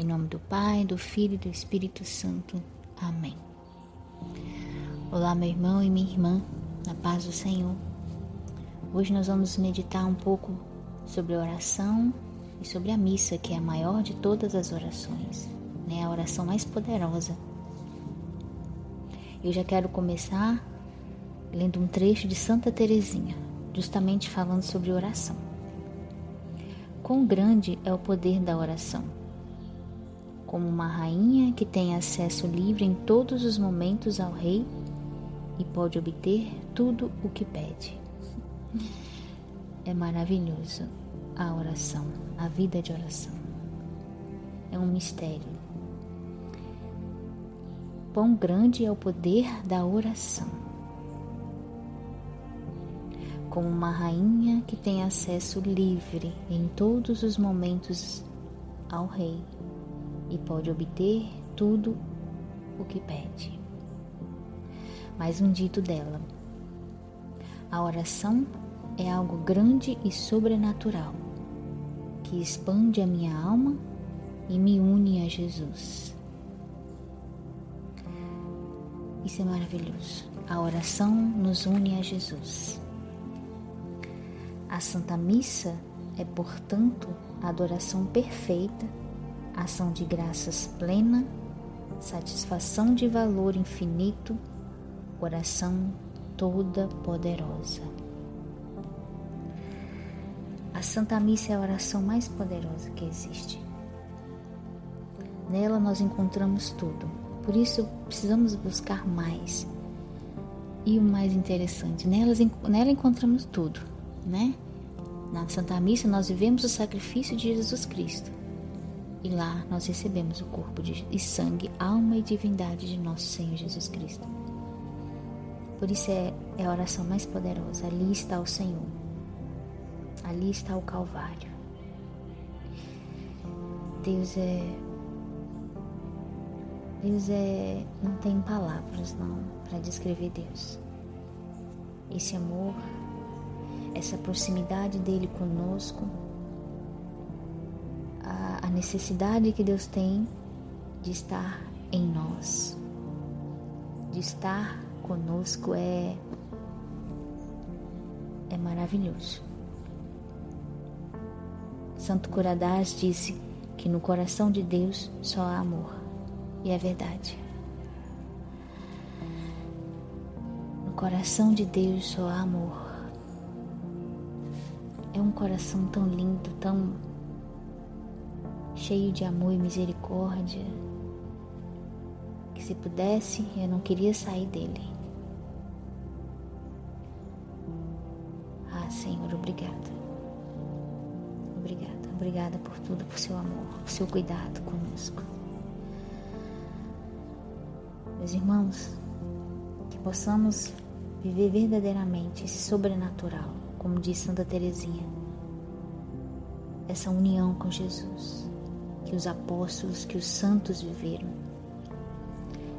Em nome do Pai, do Filho e do Espírito Santo. Amém. Olá, meu irmão e minha irmã, na paz do Senhor. Hoje nós vamos meditar um pouco sobre a oração e sobre a missa, que é a maior de todas as orações, né? a oração mais poderosa. Eu já quero começar lendo um trecho de Santa Teresinha, justamente falando sobre oração. Quão grande é o poder da oração! Como uma rainha que tem acesso livre em todos os momentos ao rei e pode obter tudo o que pede. É maravilhoso a oração, a vida de oração. É um mistério. Quão grande é o poder da oração. Como uma rainha que tem acesso livre em todos os momentos ao rei e pode obter tudo o que pede. Mais um dito dela: a oração é algo grande e sobrenatural que expande a minha alma e me une a Jesus. Isso é maravilhoso. A oração nos une a Jesus. A Santa Missa é, portanto, a adoração perfeita ação de graças plena, satisfação de valor infinito, oração toda poderosa. A Santa Missa é a oração mais poderosa que existe. Nela nós encontramos tudo, por isso precisamos buscar mais. E o mais interessante, nelas, nela encontramos tudo, né? Na Santa Missa nós vivemos o sacrifício de Jesus Cristo e lá nós recebemos o corpo de, e sangue, alma e divindade de nosso Senhor Jesus Cristo. Por isso é, é a oração mais poderosa. Ali está o Senhor. Ali está o Calvário. Deus é. Deus é. Não tem palavras não para descrever Deus. Esse amor, essa proximidade dele conosco a necessidade que Deus tem de estar em nós, de estar conosco é é maravilhoso. Santo Curadás disse que no coração de Deus só há amor, e é verdade. No coração de Deus só há amor. É um coração tão lindo, tão cheio de amor e misericórdia, que se pudesse eu não queria sair dele. Ah, Senhor, obrigada. Obrigada, obrigada por tudo, por seu amor, por seu cuidado conosco. Meus irmãos, que possamos viver verdadeiramente esse sobrenatural, como diz Santa Teresinha, essa união com Jesus que os apóstolos, que os santos viveram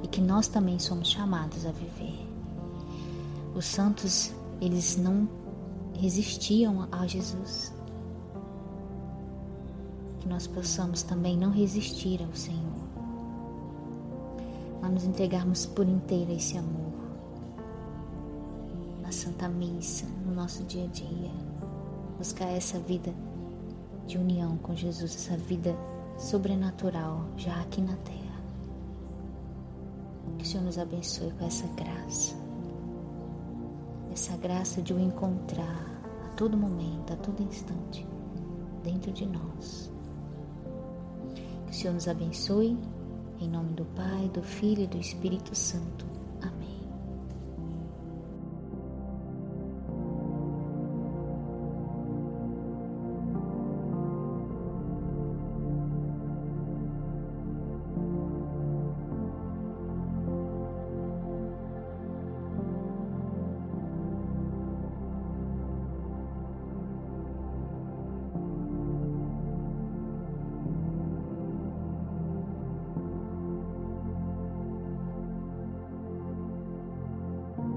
e que nós também somos chamados a viver. Os santos, eles não resistiam a Jesus. Que nós possamos também não resistir ao Senhor, mas nos entregarmos por inteiro a esse amor na Santa Missa, no nosso dia a dia, buscar essa vida de união com Jesus, essa vida sobrenatural já aqui na terra. Que o Senhor nos abençoe com essa graça, essa graça de o encontrar a todo momento, a todo instante, dentro de nós. Que o Senhor nos abençoe, em nome do Pai, do Filho e do Espírito Santo.